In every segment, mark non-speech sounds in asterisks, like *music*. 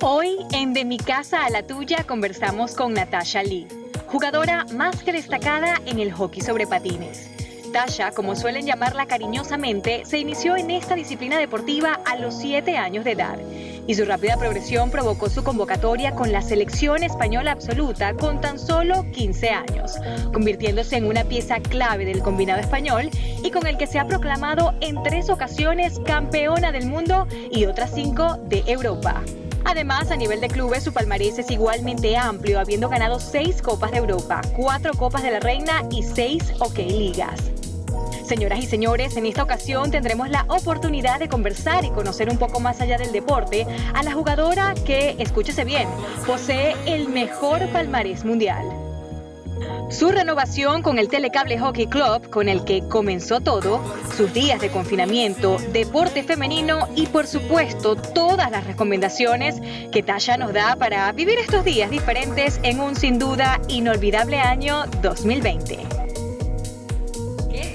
Hoy en De mi casa a la tuya conversamos con Natasha Lee, jugadora más que destacada en el hockey sobre patines. Tasha, como suelen llamarla cariñosamente, se inició en esta disciplina deportiva a los 7 años de edad y su rápida progresión provocó su convocatoria con la selección española absoluta con tan solo 15 años, convirtiéndose en una pieza clave del combinado español y con el que se ha proclamado en tres ocasiones campeona del mundo y otras cinco de Europa. Además, a nivel de clubes, su palmarés es igualmente amplio, habiendo ganado seis Copas de Europa, cuatro Copas de la Reina y seis OK Ligas. Señoras y señores, en esta ocasión tendremos la oportunidad de conversar y conocer un poco más allá del deporte a la jugadora que, escúchese bien, posee el mejor palmarés mundial. Su renovación con el Telecable Hockey Club, con el que comenzó todo, sus días de confinamiento, deporte femenino y por supuesto todas las recomendaciones que Tasha nos da para vivir estos días diferentes en un sin duda inolvidable año 2020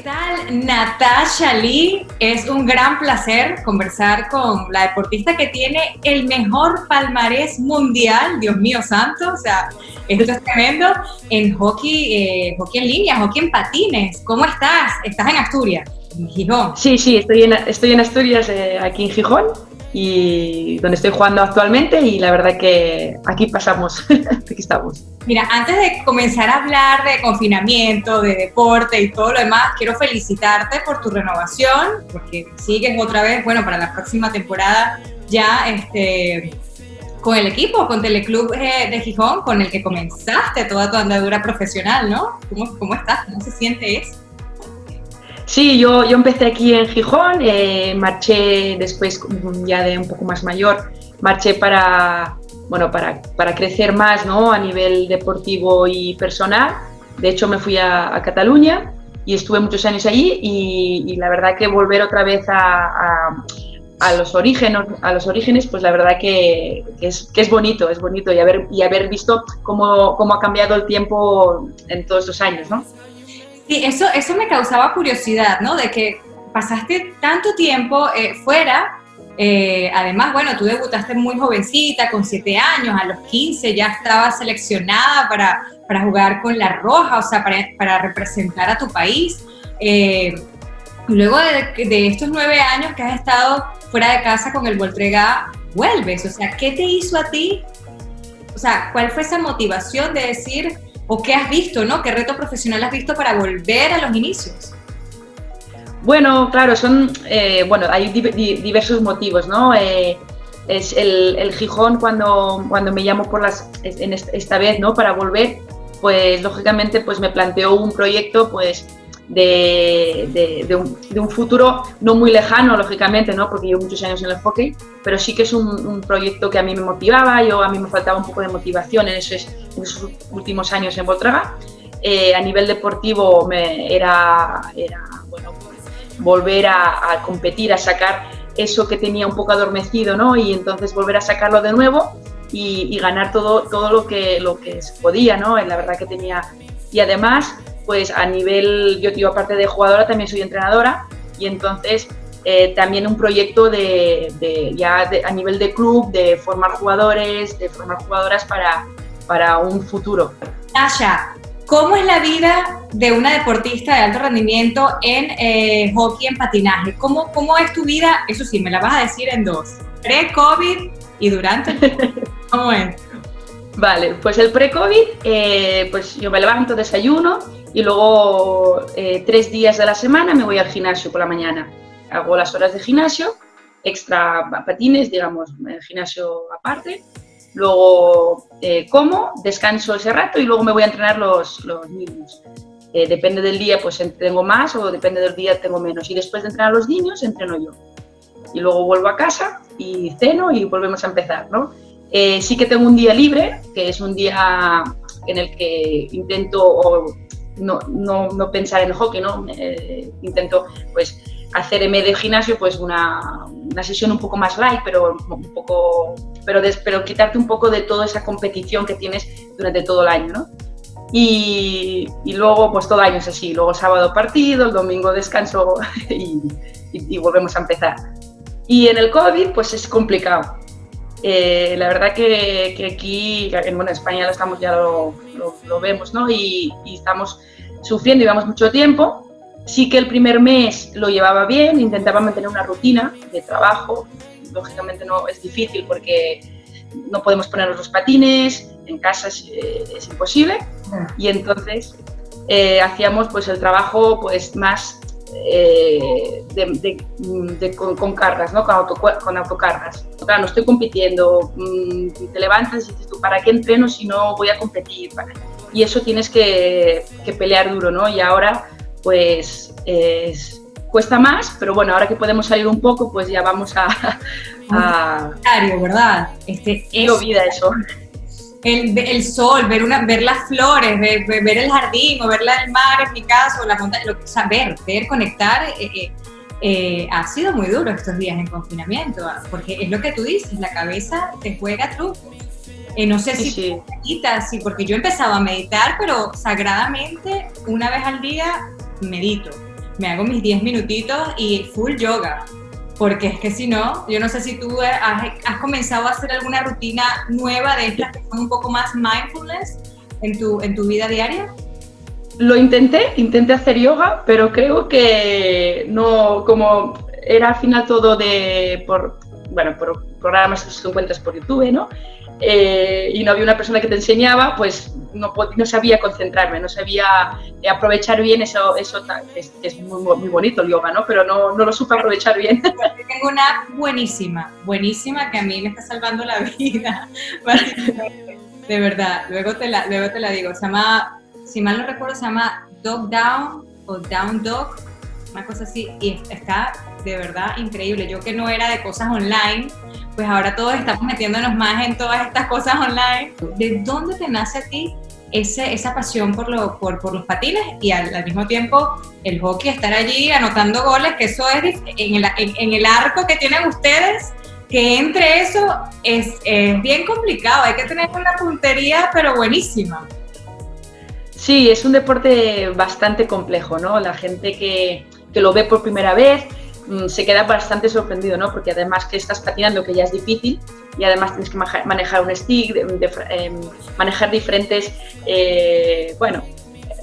tal, Natasha Lee? Es un gran placer conversar con la deportista que tiene el mejor palmarés mundial, Dios mío santo, o sea, esto es tremendo, en hockey, eh, hockey en línea, hockey en patines. ¿Cómo estás? ¿Estás en Asturias? En Gijón. Sí, sí, estoy en, estoy en Asturias, eh, aquí en Gijón y donde estoy jugando actualmente y la verdad que aquí pasamos, *laughs* aquí estamos. Mira, antes de comenzar a hablar de confinamiento, de deporte y todo lo demás, quiero felicitarte por tu renovación, porque sigues otra vez, bueno, para la próxima temporada ya este, con el equipo, con Teleclub eh, de Gijón, con el que comenzaste toda tu andadura profesional, ¿no? ¿Cómo, cómo estás? ¿Cómo se siente eso? Sí, yo, yo empecé aquí en Gijón, eh, marché después ya de un poco más mayor, marché para, bueno, para, para, crecer más ¿no? a nivel deportivo y personal. De hecho, me fui a, Cataluña y estuve muchos años allí y, la verdad que volver otra vez a, a, los, orígenes, a los orígenes, pues la verdad que, es, que es bonito, es bonito y haber, y haber visto cómo, cómo ha cambiado el tiempo en todos estos años, ¿no? Sí, eso, eso me causaba curiosidad, ¿no? De que pasaste tanto tiempo eh, fuera. Eh, además, bueno, tú debutaste muy jovencita, con 7 años, a los 15 ya estabas seleccionada para, para jugar con la Roja, o sea, para, para representar a tu país. Eh, luego de, de, estos 9 años que has estado fuera de casa con el Voltrega, vuelves. O sea, ¿qué te hizo a ti? O sea, ¿cuál fue esa motivación de decir, ¿O qué has visto, no? ¿Qué reto profesional has visto para volver a los inicios? Bueno, claro, son, eh, bueno, hay diversos motivos, ¿no? Eh, es el, Gijón cuando, cuando me llamo por las, en esta vez, ¿no? Para volver, pues lógicamente pues me planteó un proyecto, pues de, un, futuro no muy lejano, lógicamente, ¿no? porque llevo muchos años en el hockey, pero sí que es un, proyecto que a mí me motivaba, yo a mí me faltaba un poco de motivación en esos, últimos años en Voltraga. Eh, a nivel deportivo me era, era bueno, volver a, competir, a sacar eso que tenía un poco adormecido, ¿no? Y entonces volver a sacarlo de nuevo y, ganar todo, todo lo que, lo que se podía, ¿no? La verdad que tenía... Y además, pues a nivel, yo digo, aparte de jugadora, también soy entrenadora y entonces eh, también un proyecto de, ya a nivel de club, de formar jugadores, de formar jugadoras para, para un futuro. Tasha, ¿cómo es la vida de una deportista de alto rendimiento en eh, hockey en patinaje? ¿Cómo, ¿Cómo es tu vida? Eso sí, me la vas a decir en dos, pre-COVID y durante. *laughs* ¿Cómo es? Vale, pues el pre-COVID, eh, pues yo me levanto, desayuno, y luego eh, tres días de la semana me voy al gimnasio por la mañana. Hago las horas de gimnasio, extra patines, digamos, el gimnasio aparte. Luego eh, como, descanso ese rato y luego me voy a entrenar los, los niños. Eh, depende del día, pues tengo más o depende del día tengo menos. Y después de entrenar a los niños, entreno yo. Y luego vuelvo a casa y ceno y volvemos a empezar, ¿no? Sí que tengo un día libre, que es un día en el que intento no, no, no pensar en hockey, ¿no? Eh, intento pues hacer en medio de gimnasio pues una, una, sesión un poco más light, pero un poco pero, pero quitarte un poco de toda esa competición que tienes durante todo el año, ¿no? Y, y, luego, pues todo año es así. Luego sábado partido, el domingo descanso *laughs* y, y, volvemos a empezar. Y en el COVID, pues es complicado. Eh, la verdad que, que, aquí, en bueno, España lo estamos, ya lo, lo, vemos, ¿no? Y, y, estamos sufriendo, llevamos mucho tiempo. Sí que el primer mes lo llevaba bien, intentaba mantener una rutina de trabajo. Lógicamente no es difícil porque no podemos ponernos los patines, en casa es, eh, es imposible. Y entonces eh, hacíamos pues el trabajo pues más eh, de, con, cargas, ¿no? con, con autocargas. Claro, no estoy compitiendo, mm, te levantas y dices tú, ¿para qué entreno si no voy a competir? Y eso tienes que, que pelear duro, ¿no? Y ahora, pues, es, cuesta más, pero bueno, ahora que podemos salir un poco, pues ya vamos a... a... ¿verdad? Este, es, vida eso el, el, sol, ver, una, ver las flores, ver, ver, el jardín o ver el mar en mi caso, la montaña, lo, saber, ver, conectar, eh, eh, eh, ha sido muy duro estos días en confinamiento, ah, porque es lo que tú dices, la cabeza te juega trucos. no sé si sí. meditas, sí, porque yo empezaba a meditar, pero sagradamente una vez al día medito. Me hago mis 10 minutitos y full yoga porque es que si no, yo no sé si tú has, comenzado a hacer alguna rutina nueva de estas que son un poco más mindfulness en tu, en tu vida diaria. Lo intenté, intenté hacer yoga, pero creo que no, como era al final todo de, por, bueno, por programas que encuentras por YouTube, ¿no? Eh, y no había una persona que te enseñaba, pues no, no sabía concentrarme, no sabía aprovechar bien eso, eso es, es muy, muy, bonito el yoga, ¿no? Pero no, no lo supe aprovechar bien. *laughs* Tengo una app buenísima, buenísima que a mí me está salvando la vida, *laughs* de verdad. Luego te la, luego te la digo. Se llama, si mal no recuerdo, se llama Dog Down o Down Dog, una cosa así, y está de verdad increíble. Yo que no era de cosas online, pues ahora todos estamos metiéndonos más en todas estas cosas online. ¿De dónde te nace a ti ese, esa pasión por, lo, por, por los patines y al, mismo tiempo el hockey, estar allí anotando goles, que eso es en el, en, el arco que tienen ustedes? Que entre eso es, es bien complicado, hay que tener una puntería pero buenísima. Sí, es un deporte bastante complejo, ¿no? La gente que, que lo ve por primera vez se queda bastante sorprendido, ¿no? Porque además que estás patinando, que ya es difícil, y además tienes que manejar un stick, em, manejar diferentes, eh, bueno,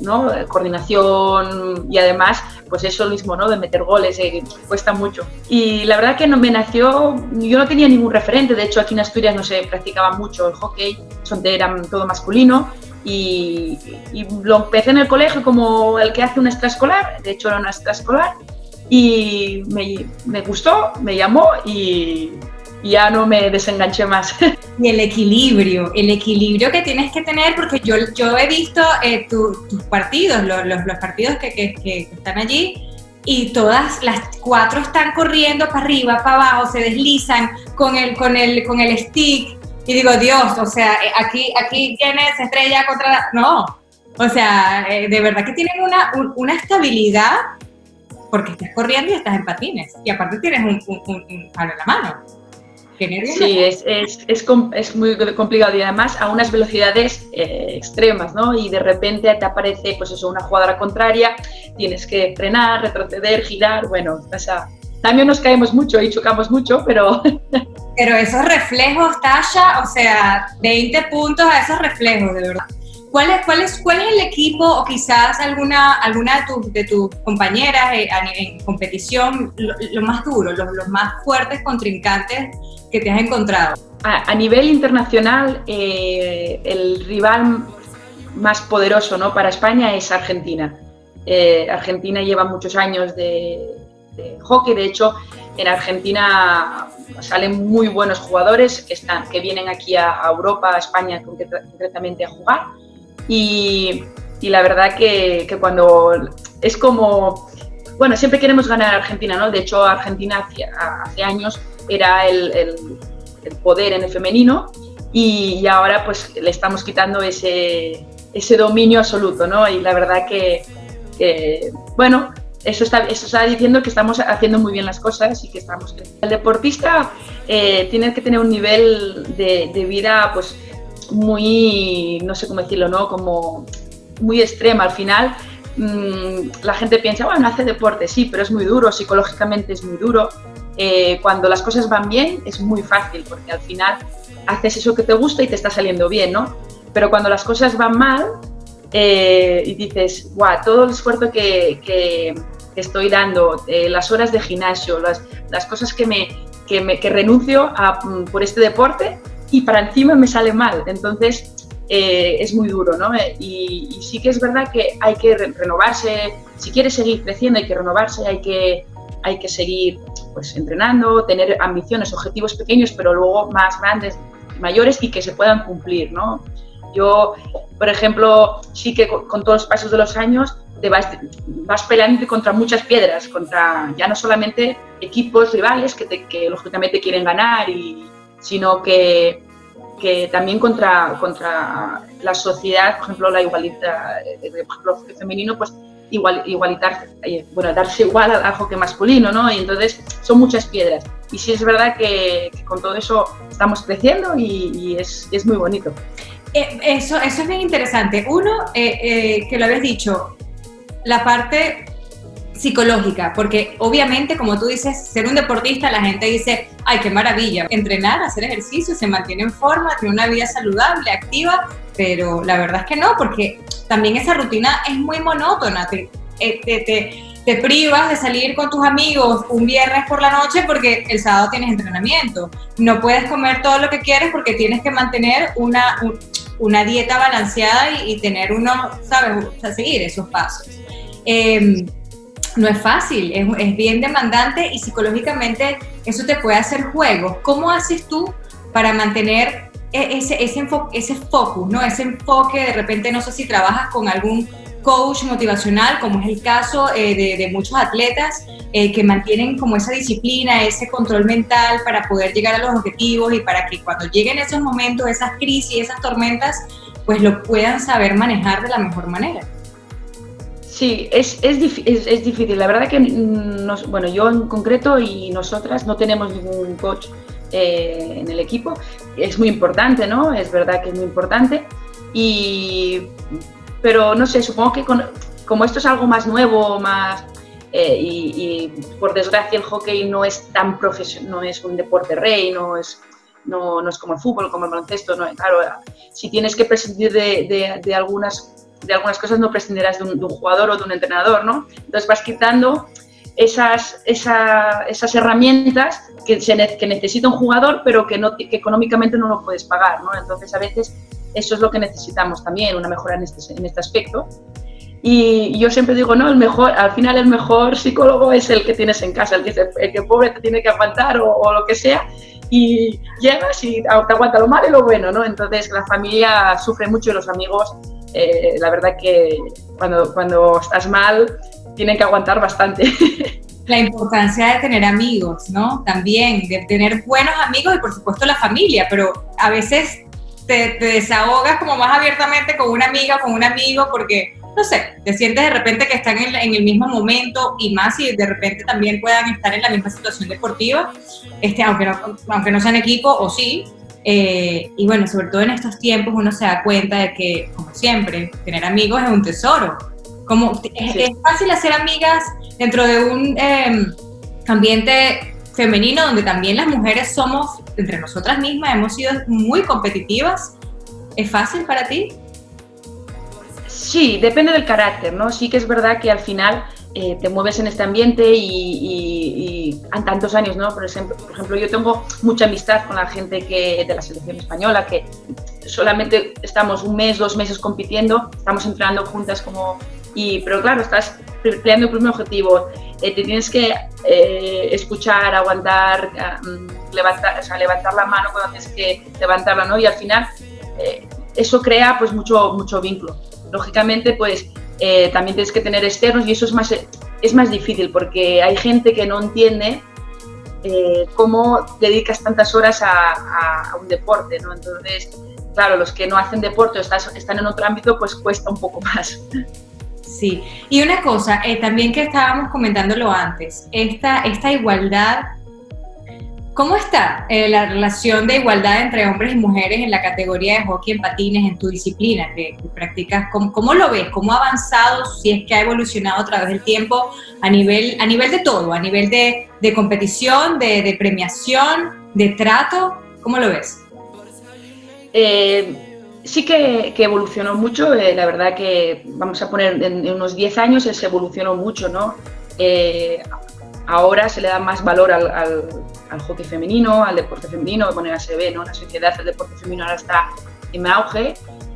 ¿no? coordinación y además, pues eso mismo, ¿no? De meter goles, eh, cuesta mucho. Y la verdad que no me nació, yo no tenía ningún referente, de hecho aquí en Asturias no se practicaba mucho el hockey, son era todo masculino. Y, y, lo empecé en el colegio como el que hace un extraescolar, de hecho era un extraescolar, y me, me gustó, me llamó y, ya no me desenganché más. *laughs* Y el equilibrio, el equilibrio que tienes que tener, porque yo, yo he visto eh, tus partidos, los, los, partidos que, que, están allí, y todas las cuatro están corriendo para arriba, para abajo, se deslizan con el, con el, con el stick. Y digo, Dios, o sea, eh, aquí, aquí tienes estrella contra... No, o sea, eh, de verdad que tienen una, una estabilidad porque estás corriendo y estás en patines. Y aparte tienes un, un, palo en la mano. Sí, es, es, es, es, muy complicado y además a unas velocidades eh, extremas, ¿no? Y de repente te aparece, pues eso, una jugadora contraria, tienes que frenar, retroceder, girar, bueno, o sea, también nos caemos mucho y chocamos mucho, pero... *laughs* Pero esos reflejos, Tasha, o sea, 20 puntos a esos reflejos, de verdad. ¿Cuál es, cuál, es, ¿Cuál es el equipo o quizás alguna, alguna de, tus compañeras eh, en, competición lo, más duro, los, más fuertes contrincantes que te has encontrado? A, nivel internacional, eh, el rival más poderoso ¿no? para España es Argentina. Eh, Argentina lleva muchos años de, hockey, de hecho en Argentina salen muy buenos jugadores que, están, que vienen aquí a, Europa, a España concretamente a jugar y, la verdad que, cuando es como, bueno, siempre queremos ganar a Argentina, ¿no? De hecho, Argentina hace, años era el, poder en el femenino y, ahora pues le estamos quitando ese, ese dominio absoluto, ¿no? Y la verdad que, bueno, eso está, eso está diciendo que estamos haciendo muy bien las cosas y que estamos... El deportista eh, tiene que tener un nivel de, de vida, pues muy, no sé cómo decirlo, ¿no? Como muy extrema. Al final mm, la gente piensa, bueno, hace deporte, sí, pero es muy duro, psicológicamente es muy duro. eh, cuando las cosas van bien es muy fácil, porque al final haces eso que te gusta y te está saliendo bien, ¿no? Pero cuando las cosas van mal eh, y dices, guau, todo el esfuerzo que, que, estoy dando, eh, las horas de gimnasio, las, las cosas que, me, que, me, que renuncio a, mm, por este deporte y para encima me sale mal. Entonces, eh, es muy duro, ¿no? Y, y, sí que es verdad que hay que renovarse, si quieres seguir creciendo hay que renovarse, hay que, hay que seguir pues, entrenando, tener ambiciones, objetivos pequeños, pero luego más grandes, mayores y que se puedan cumplir, ¿no? Yo, por ejemplo, sí que con, todos los pasos de los años te vas, vas peleando contra muchas piedras, contra ya no solamente equipos rivales que, te, que lógicamente quieren ganar, y, sino que, que también contra, contra la sociedad, por ejemplo, la igualdad, eh, por ejemplo, femenino, pues igual, igualitar, eh, bueno, darse igual al, hockey masculino, ¿no? Y entonces son muchas piedras. Y sí es verdad que, con todo eso estamos creciendo y, es, es, muy bonito. Eh, eso, eso es bien interesante. Uno, que lo habías dicho, la parte psicológica, porque obviamente, como tú dices, ser un deportista, la gente dice, ay, qué maravilla, entrenar, hacer ejercicio, se mantiene en forma, tiene una vida saludable, activa, pero la verdad es que no, porque también esa rutina es muy monótona, te, eh, te, te, te privas de salir con tus amigos un viernes por la noche porque el sábado tienes entrenamiento, no puedes comer todo lo que quieres porque tienes que mantener una, una dieta balanceada y, y tener uno, ¿sabes?, o sea, seguir esos pasos. Eh, no es fácil, es, bien demandante y psicológicamente eso te puede hacer juego. ¿Cómo haces tú para mantener e, ese, ese, focus, ¿no? ese enfoque? De repente, no sé si trabajas con algún coach motivacional, como es el caso eh, de, de, muchos atletas eh, que mantienen como esa disciplina, ese control mental para poder llegar a los objetivos y para que cuando lleguen esos momentos, esas crisis, esas tormentas, pues lo puedan saber manejar de la mejor manera. Sí, es, es, es, difícil. La verdad que, nos, bueno, yo en concreto y nosotras no tenemos ningún coach eh, en el equipo. Es muy importante, ¿no? Es verdad que es muy importante. Y, pero no sé, supongo que con, como esto es algo más nuevo, más... Eh, y, por desgracia el hockey no es tan profesional, no es un deporte rey, no es, no, no es como el fútbol, como el baloncesto. No, claro, si tienes que prescindir de, de, de algunas de algunas cosas no prescindirás de un, jugador o de un entrenador, ¿no? Entonces vas quitando esas, esa, esas herramientas que, que necesita un jugador, pero que, no, que económicamente no lo puedes pagar, ¿no? Entonces a veces eso es lo que necesitamos también, una mejora en este, en este aspecto. Y yo siempre digo, no, el mejor, al final el mejor psicólogo es el que tienes en casa, el que, el que pobre te tiene que aguantar o, o lo que sea, y llegas y te aguanta lo malo y lo bueno, ¿no? Entonces la familia sufre mucho y los amigos eh, la verdad que cuando, cuando estás mal tienen que aguantar bastante. *laughs* La importancia de tener amigos, ¿no? También, de tener buenos amigos y por supuesto la familia, pero a veces te, te desahogas como más abiertamente con una amiga, con un amigo, porque, no sé, te sientes de repente que están en, en, el mismo momento y más si de repente también puedan estar en la misma situación deportiva, este, aunque, no, aunque no sean equipo o sí, eh, y bueno, sobre todo en estos tiempos uno se da cuenta de que, como siempre, tener amigos es un tesoro. Como, sí. es, es, fácil hacer amigas dentro de un eh, ambiente femenino donde también las mujeres somos, entre nosotras mismas, hemos sido muy competitivas. ¿Es fácil para ti? Sí, depende del carácter, ¿no? Sí que es verdad que al final eh, te mueves en este ambiente y, y, tantos años, ¿no? Por ejemplo, yo tengo mucha amistad con la gente que, de la selección española, que solamente estamos un mes, dos meses compitiendo, estamos entrenando juntas como... Y, pero claro, estás peleando el primer objetivo, eh, te tienes que eh, escuchar, aguantar, levantar, o sea, levantar la mano cuando tienes que levantarla, ¿no? Y al final eso crea pues mucho, mucho vínculo. Lógicamente, pues eh, también tienes que tener externos y eso es más, es más difícil porque hay gente que no entiende eh, cómo dedicas tantas horas a, un deporte, ¿no? Entonces, claro, los que no hacen deporte o están en otro ámbito, pues cuesta un poco más. Sí, y una cosa, eh, también que estábamos comentándolo antes, esta, esta igualdad ¿Cómo está eh, la relación de igualdad entre hombres y mujeres en la categoría de hockey en patines en tu disciplina que, practicas? ¿Cómo, lo ves? ¿Cómo ha avanzado? Si es que ha evolucionado a través del tiempo a nivel, a nivel de todo, a nivel de, competición, de, premiación, de trato, ¿cómo lo ves? Eh, sí que, evolucionó mucho, eh, la verdad que vamos a poner en, unos 10 años se evolucionó mucho, ¿no? Ahora se le da más valor al al hockey femenino, al deporte femenino, de manera se ve, ¿no? La sociedad del deporte femenino ahora está en auge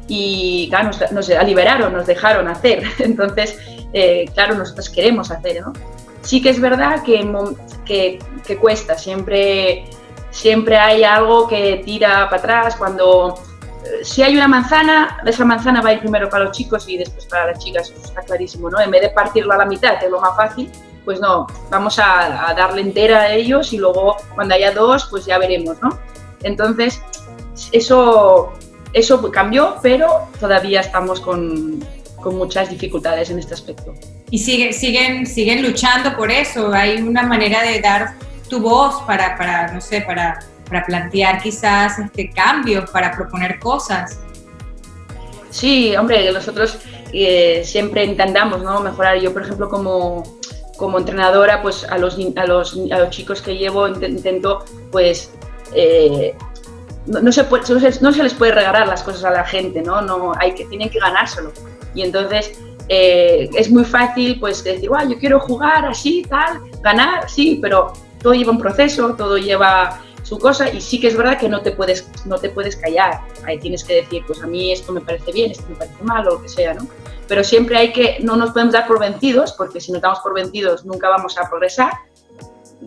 y, claro, nos, liberaron, nos dejaron hacer. *laughs* Entonces, eh, claro, nosotros queremos hacer, ¿no? Sí que es verdad que, que, que, cuesta, siempre, siempre hay algo que tira para atrás cuando... Eh, si hay una manzana, esa manzana va a ir primero para los chicos y después para las chicas, eso está clarísimo, ¿no? En vez de partirlo a la mitad, que es lo más fácil, pues no, vamos a, darle entera a ellos y luego cuando haya dos, pues ya veremos, ¿no? Entonces, eso, eso cambió, pero todavía estamos con, muchas dificultades en este aspecto. Y sigue, siguen, siguen luchando por eso, hay una manera de dar tu voz para, para no sé, para, para plantear quizás este, cambios, para proponer cosas. Sí, hombre, nosotros eh, siempre intentamos ¿no? mejorar. Yo, por ejemplo, como, como entrenadora, pues a los, a los, a los chicos que llevo intento, pues, eh, no, se puede, no, se, les puede regalar las cosas a la gente, ¿no? no hay que, tienen que ganárselo. Y entonces eh, es muy fácil, pues, decir, yo quiero jugar así, tal, ganar, sí, pero todo lleva un proceso, todo lleva su cosa y sí que es verdad que no te puedes, no te puedes callar. Ahí tienes que decir, pues a mí esto me parece bien, esto me parece mal o lo que sea, ¿no? pero siempre hay que, no nos podemos dar por vencidos, porque si nos damos por vencidos nunca vamos a progresar,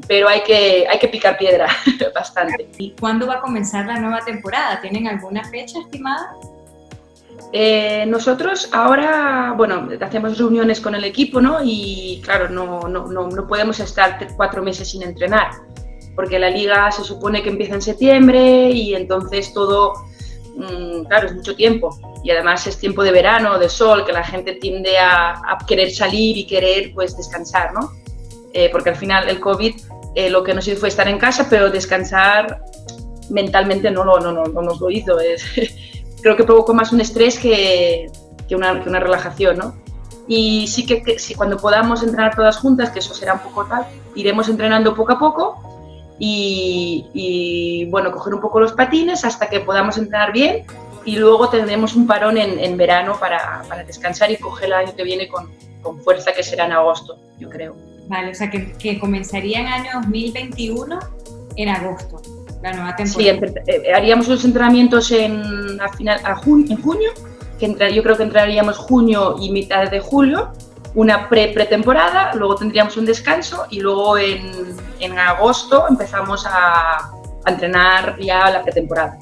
pero hay que, hay que picar piedra *laughs* bastante. ¿Y cuándo va a comenzar la nueva temporada? ¿Tienen alguna fecha estimada? Eh, nosotros ahora, bueno, hacemos reuniones con el equipo, ¿no? Y claro, no, no, no, no podemos estar cuatro meses sin entrenar, porque la liga se supone que empieza en septiembre y entonces todo Mm, claro, es mucho tiempo. Y además es tiempo de verano, de sol, que la gente tiende a, querer salir y querer pues descansar, ¿no? Eh, porque al final el COVID eh, lo que nos hizo fue estar en casa, pero descansar mentalmente no, no, no, no nos lo hizo. Es, *laughs* creo que provocó más un estrés que, que, una, que una, relajación, ¿no? Y sí que, que si cuando podamos entrenar todas juntas, que eso será un poco tal, iremos entrenando poco a poco y, bueno, coger un poco los patines hasta que podamos entrenar bien y luego tendremos un parón en, verano para, para, descansar y coger el año que viene con, con, fuerza, que será en agosto, yo creo. Vale, o sea que, que comenzaría en año 2021 en agosto, la nueva temporada. Sí, eh, haríamos unos entrenamientos en, a final, a en junio, que yo creo que entraríamos junio y mitad de julio una pre-pretemporada, luego tendríamos un descanso y luego en, en agosto empezamos a, a, entrenar ya la pretemporada.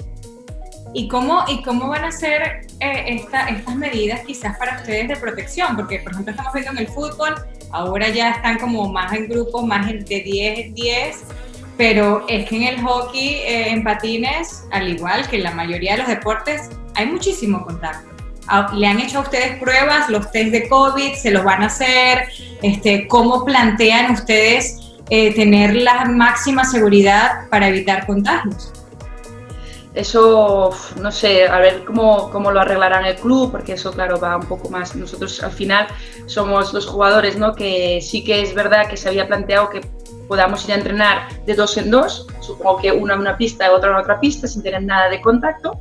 ¿Y cómo, ¿Y cómo van a ser eh, esta, estas medidas quizás para ustedes de protección? Porque, por ejemplo, estamos viendo en el fútbol, ahora ya están como más en grupos, más de 10 en 10, pero es que en el hockey, eh, en patines, al igual que en la mayoría de los deportes, hay muchísimo contacto le han hecho a ustedes pruebas, los test de COVID, se los van a hacer, este, cómo plantean ustedes eh, tener la máxima seguridad para evitar contagios. Eso, no sé, a ver cómo, cómo lo arreglarán el club, porque eso, claro, va un poco más. Nosotros al final somos los jugadores, ¿no? Que sí que es verdad que se había planteado que podamos ir a entrenar de dos en dos, supongo que una en una pista y otra en otra pista, sin tener nada de contacto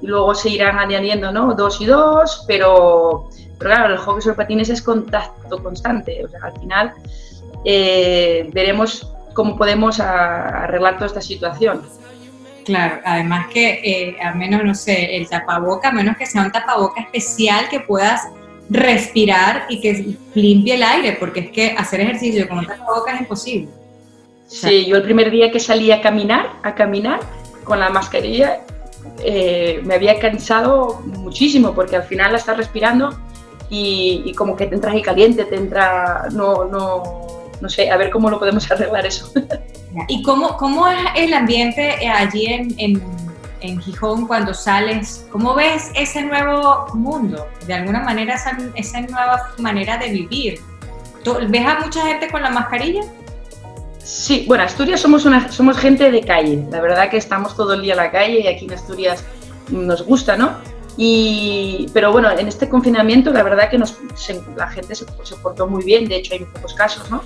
y luego se irán añadiendo ¿no? dos y dos, pero, pero claro, el hockey sobre patines es contacto constante, o sea, al final eh, veremos cómo podemos arreglar toda esta situación. Claro, además que eh, al menos, no sé, el tapaboca, a menos que sea un tapaboca especial que puedas respirar y que limpie el aire, porque es que hacer ejercicio con un tapaboca es imposible. Sí, yo el primer día que salí a caminar, a caminar con la mascarilla, eh, me había cansado muchísimo porque al final la estás respirando y, como que te entra ahí caliente, te entra, no, no, no sé, a ver cómo lo podemos *laughs* arreglar eso. ¿Y cómo, cómo es el ambiente allí en, en, en, Gijón cuando sales? ¿Cómo ves ese nuevo mundo? De alguna manera, esa, esa nueva manera de vivir. ¿Ves a mucha gente con la mascarilla? Sí, bueno, Asturias somos, una, somos gente de calle. La verdad que estamos todo el día en la calle y aquí en Asturias nos gusta, ¿no? Y, pero bueno, en este confinamiento la verdad que nos, la gente se, portó muy bien, de hecho hay pocos casos, ¿no?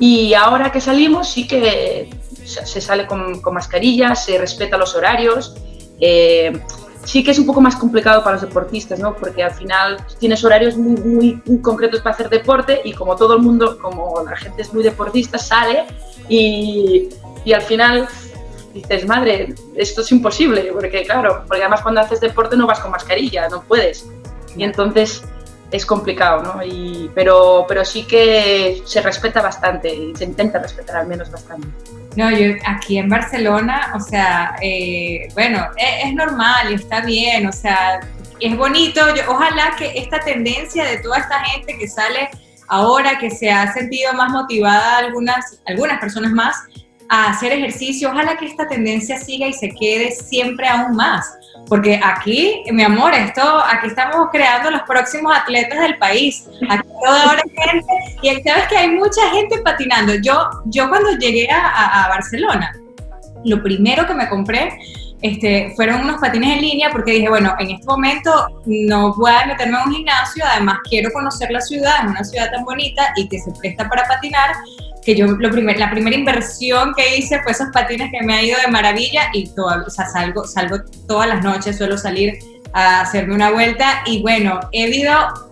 Y ahora que salimos sí que se sale con, con mascarilla, se respeta los horarios. Eh, sí que es un poco más complicado para los deportistas, ¿no? Porque al final tienes horarios muy, muy, concretos para hacer deporte y como todo el mundo, como la gente es muy deportista, sale y, y al final dices, madre, esto es imposible, porque claro, porque además cuando haces deporte no vas con mascarilla, no puedes. Y entonces es complicado, ¿no? Y, pero, pero sí que se respeta bastante y se intenta respetar al menos bastante. No, yo aquí en Barcelona, o sea, eh, bueno, es, es, normal está bien, o sea, es bonito. Yo, ojalá que esta tendencia de toda esta gente que sale ahora, que se ha sentido más motivada, algunas, algunas personas más, a hacer ejercicio, ojalá que esta tendencia siga y se quede siempre aún más. Porque aquí, mi amor, esto, aquí estamos creando los próximos atletas del país. Aquí toda hora gente, y sabes que hay mucha gente patinando. Yo, yo cuando llegué a, Barcelona, lo primero que me compré este, fueron unos patines en línea porque dije, bueno, en este momento no voy a meterme en un gimnasio, además quiero conocer la ciudad, es una ciudad tan bonita y que se presta para patinar que yo lo primer, la primera inversión que hice fue esos patines que me ha ido de maravilla y todo, o sea, salgo, salgo todas las noches, suelo salir a hacerme una vuelta y bueno, he,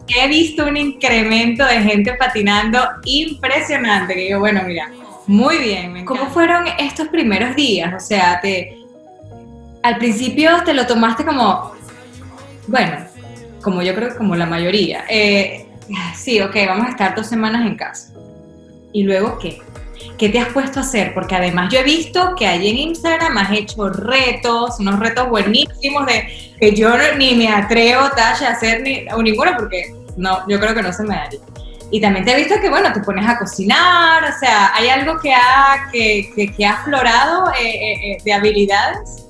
he visto un incremento de gente patinando impresionante, que yo, bueno, mira, muy bien. ¿Cómo fueron estos primeros días? O sea, te, al principio te lo tomaste como, bueno, como yo creo que como la mayoría. Eh, sí, ok, vamos a estar dos semanas en casa. ¿Y luego qué? ¿Qué te has puesto a hacer? Porque además yo he visto que ahí en Instagram has hecho retos, unos retos buenísimos de que yo ni me atrevo, Tasha, a hacer ni, ninguno porque no, yo creo que no se me daría. Y también te he visto que, bueno, te pones a cocinar, o sea, ¿hay algo que ha, que, que, ha aflorado eh, eh, eh, de habilidades?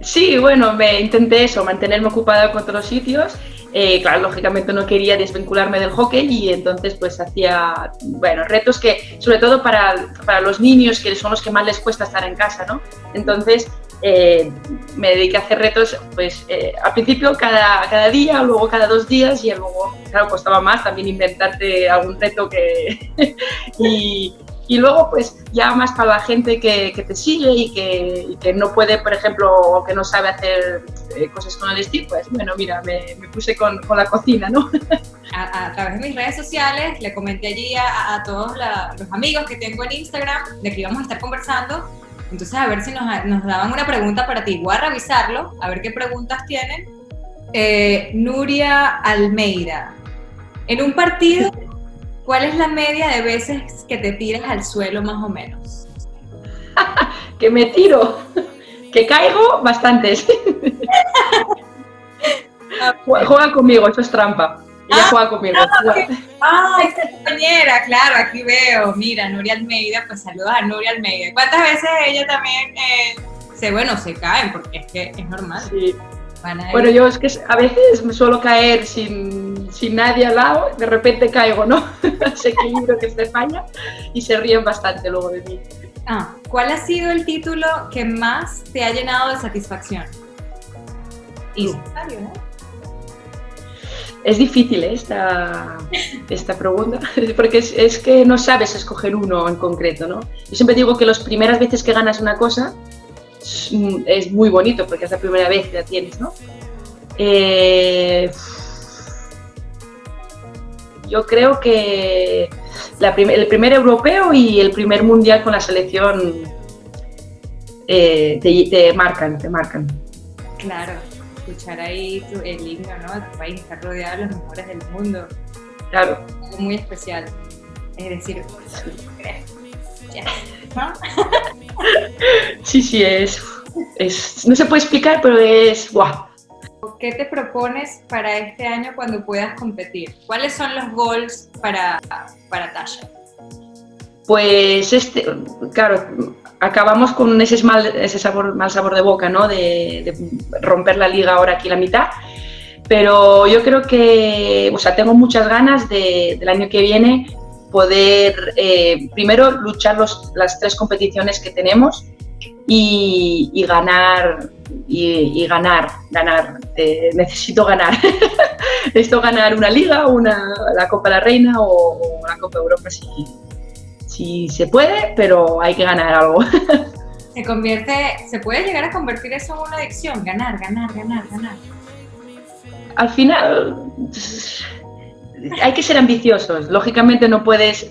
Sí, bueno, me intenté eso, mantenerme ocupada con otros sitios eh, claro, lógicamente no quería desvincularme del hockey y entonces pues hacía, bueno, retos que, sobre todo para, para los niños, que son los que más les cuesta estar en casa, ¿no? Entonces eh, me dediqué a hacer retos, pues eh, al principio cada, cada día, luego cada dos días y luego, claro, costaba más también inventarte algún reto que... *laughs* y luego, pues ya más para la gente que, que te sigue y que, y que, no puede, por ejemplo, o que no sabe hacer eh, cosas con el estilo, pues bueno, mira, me, me puse con, con, la cocina, ¿no? *laughs* A, a, través de mis redes sociales le comenté allí a, a todos la, los amigos que tengo en Instagram de que íbamos a estar conversando. Entonces, a ver si nos, nos daban una pregunta para ti. Voy a revisarlo, a ver qué preguntas tienen. Eh, Nuria Almeida. En un partido *laughs* ¿Cuál es la media de veces que te tiras al suelo más o menos? *laughs* que me tiro, que caigo bastantes. *laughs* juega conmigo, eso es trampa. Ella ah, juega conmigo. Ah, esta compañera, claro, aquí veo. Mira, Nuria Almeida, pues saludos a Nuria Almeida. ¿Cuántas veces ella también eh, se, bueno, se caen? Porque es que es normal. Sí. Bueno, yo es que a veces me suelo caer sin, sin nadie al lado, de repente caigo, ¿no? *laughs* Ese equilibrio que se falla y se ríen bastante luego de mí. Ah, ¿cuál ha sido el título que más te ha llenado de satisfacción? ¿no? Es difícil ¿eh? esta, esta pregunta, *laughs* porque es, es, que no sabes escoger uno en concreto, ¿no? Yo siempre digo que las primeras veces que ganas una cosa es muy bonito porque es la primera vez que la tienes, ¿no? Eh, yo creo que el primer europeo y el primer mundial con la selección eh, te, marcan, te marcan. Claro, escuchar ahí el himno, ¿no? Tu país está rodeado de los mejores del mundo. Claro. Algo muy especial. Es decir, *laughs* *laughs* sí, sí, es, es, No se puede explicar, pero es. ¡Guau! ¿Qué te propones para este año cuando puedas competir? ¿Cuáles son los goals para, para Tasha? Pues este, claro, acabamos con ese mal, ese sabor, mal sabor de boca, ¿no? De, de, romper la liga ahora aquí la mitad. Pero yo creo que, o sea, tengo muchas ganas de, del año que viene poder eh, primero luchar los, las tres competiciones que tenemos y, ganar, y, ganar, ganar, eh, necesito ganar. *laughs* Esto ganar una liga, una, la Copa de la Reina o, la Copa de Europa si, si se puede, pero hay que ganar algo. *laughs* Se convierte, se puede llegar a convertir eso en una adicción, ganar, ganar, ganar, ganar. Al final hay que ser ambiciosos. Lógicamente no puedes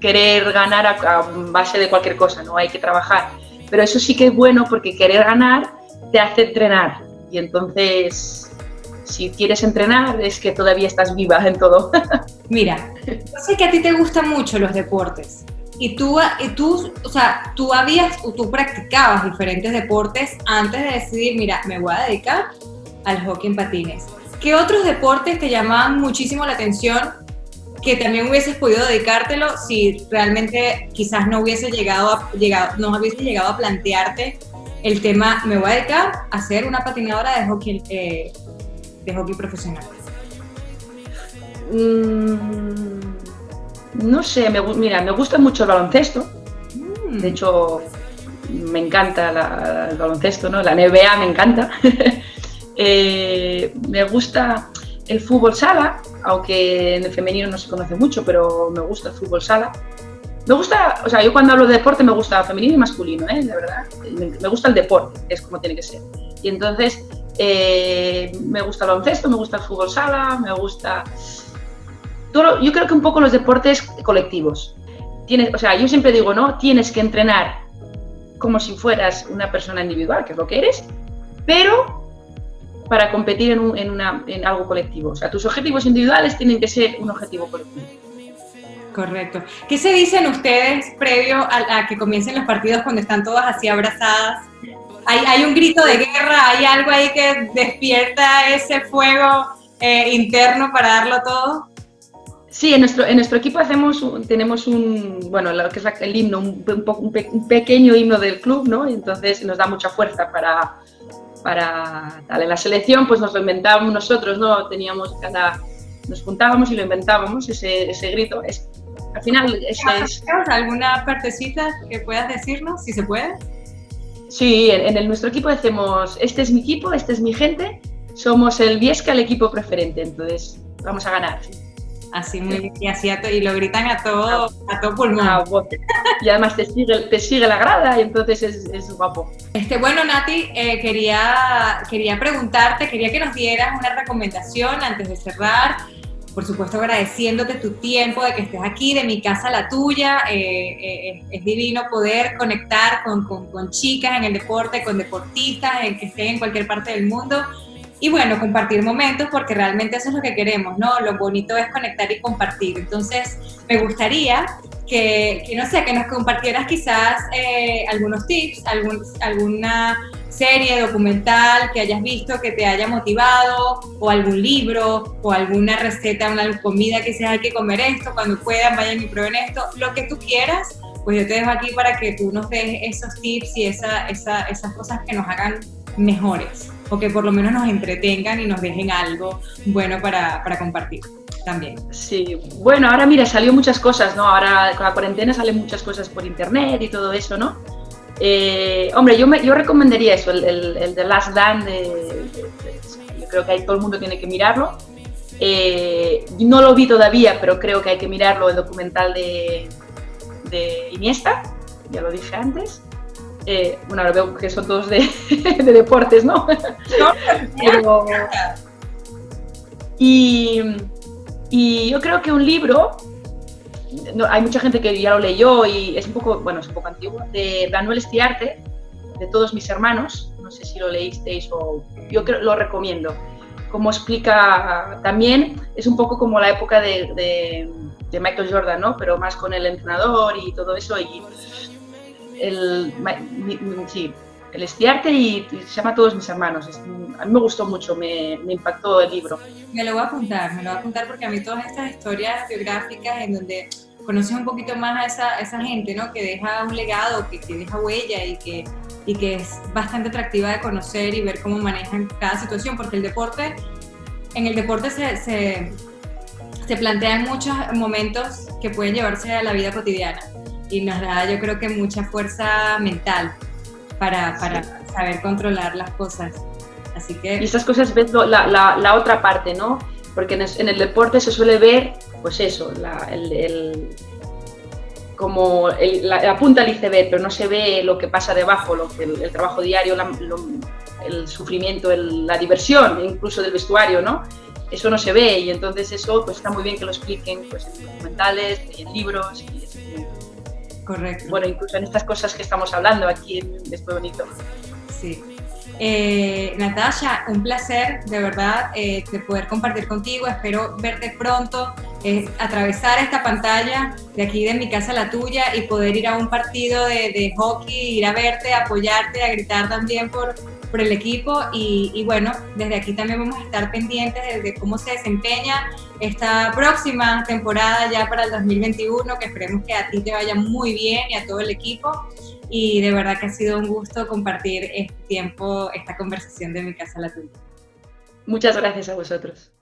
querer ganar a, base de cualquier cosa, no hay que trabajar. Pero eso sí que es bueno porque querer ganar te hace entrenar. Y entonces, si quieres entrenar, es que todavía estás viva en todo. *laughs* Mira, yo sé que a ti te gustan mucho los deportes. Y tú, y tú, o sea, tú habías, tú practicabas diferentes deportes antes de decidir, mira, me voy a dedicar al hockey en patines. ¿Qué otros deportes te llamaban muchísimo la atención que también hubieses podido dedicártelo si realmente quizás no hubiese llegado a, llegado, no hubiese llegado a plantearte el tema, me voy a dedicar a ser una patinadora de hockey, eh, de hockey profesional? Mm, no sé, me, mira, me gusta mucho el baloncesto. Mm. De hecho, me encanta el baloncesto, ¿no? La NBA me encanta. *laughs* Eh, me gusta el fútbol sala, aunque en el femenino no se conoce mucho, pero me gusta el fútbol sala. Me gusta, o sea, yo cuando hablo de deporte me gusta femenino y masculino, ¿eh? De verdad. Me, gusta el deporte, es como tiene que ser. Y entonces eh, me gusta el baloncesto, me gusta el fútbol sala, me gusta... Todo, yo creo que un poco los deportes colectivos. Tienes, o sea, yo siempre digo, ¿no? Tienes que entrenar como si fueras una persona individual, que es lo que eres, pero para competir en, en, algo colectivo. O sea, tus objetivos individuales tienen que ser un objetivo colectivo. Correcto. ¿Qué se dicen ustedes previo a, que comiencen los partidos cuando están todas así abrazadas? ¿Hay, un grito de guerra? ¿Hay algo ahí que despierta ese fuego eh, interno para darlo todo? Sí, en nuestro, en nuestro equipo hacemos, tenemos un, bueno, lo que es el himno, un, un, pequeño himno del club, ¿no? Entonces nos da mucha fuerza para, para tal. En la selección pues nos lo inventábamos nosotros, ¿no? Teníamos cada... Nos juntábamos y lo inventábamos, ese, ese grito. Es, al final es, es... ¿Alguna partecita que puedas decirnos, si se puede? Sí, en, el, nuestro equipo decimos, este es mi equipo, este es mi gente, somos el Viesca, el equipo preferente, entonces vamos a ganar. Así muy y así y lo gritan a todo, a todo pulmón. Ah, y además te sigue, te sigue la grada y entonces es, es guapo. Este, bueno, Nati, eh, quería, quería preguntarte, quería que nos dieras una recomendación antes de cerrar. Por supuesto, agradeciéndote tu tiempo de que estés aquí, de mi casa a la tuya. Eh, eh, es divino poder conectar con, con, con chicas en el deporte, con deportistas en que estén en cualquier parte del mundo y bueno, compartir momentos porque realmente eso es lo que queremos, ¿no? Lo bonito es conectar y compartir. Entonces, me gustaría que, que no sé, que nos compartieras quizás eh, algunos tips, algún, alguna serie, documental que hayas visto que te haya motivado, o algún libro, o alguna receta, una comida que sea hay que comer esto, cuando puedan vayan y prueben esto, lo que tú quieras, pues yo te dejo aquí para que tú nos des esos tips y esa, esa, esas cosas que nos hagan mejores o que por lo menos nos entretengan y nos dejen algo bueno para, para compartir también. Sí, bueno, ahora mira, salió muchas cosas, ¿no? Ahora con la cuarentena salen muchas cosas por internet y todo eso, ¿no? Eh, hombre, yo, me, yo recomendaría eso, el, el, el de Last Dance, de, yo creo que ahí todo el mundo tiene que mirarlo. Eh, no lo vi todavía, pero creo que hay que mirarlo, el documental de, de Iniesta, ya lo dije antes. Eh, bueno, ahora veo que son todos de, *laughs* deportes, ¿no? *laughs* y, yo creo que un libro, hay mucha gente que ya lo leyó y es un poco, bueno, es un poco antiguo, de Manuel Estiarte, de todos mis hermanos, no sé si lo leísteis o yo creo, lo recomiendo. Como explica también, es un poco como la época de, de Michael Jordan, ¿no? Pero más con el entrenador y todo eso. Y el, sí, el Estiarte y, se llama Todos mis hermanos. a mí me gustó mucho, me, impactó el libro. Me lo voy a apuntar, me lo voy a apuntar porque a mí todas estas historias biográficas en donde conoces un poquito más a esa, esa gente, ¿no? Que deja un legado, que, que, deja huella y que, y que es bastante atractiva de conocer y ver cómo manejan cada situación, porque el deporte, en el deporte se, se se plantean muchos momentos que pueden llevarse a la vida cotidiana y nos da yo creo que mucha fuerza mental para, para saber controlar las cosas. Así que... Y estas cosas ves la, la, la otra parte, ¿no? Porque en el, en el, deporte se suele ver, pues eso, la, el, el, como la, punta del iceberg, pero no se ve lo que pasa debajo, lo, el, el trabajo diario, lo, el sufrimiento, la diversión, incluso del vestuario, ¿no? Eso no se ve y entonces eso pues está muy bien que lo expliquen pues, en documentales, en libros. Y, Correcto. Bueno, incluso en estas cosas que estamos hablando aquí en Después Bonito. Sí. Eh, Natasha, un placer de verdad eh, de poder compartir contigo. Espero verte pronto, eh, atravesar esta pantalla de aquí de mi casa a la tuya y poder ir a un partido de, de hockey, ir a verte, apoyarte, a gritar también por, por el equipo y, y, bueno, desde aquí también vamos a estar pendientes de, de, cómo se desempeña esta próxima temporada ya para el 2021, que esperemos que a ti te vaya muy bien y a todo el equipo. Y de verdad que ha sido un gusto compartir este tiempo, esta conversación de mi casa la tuya. Muchas gracias a vosotros.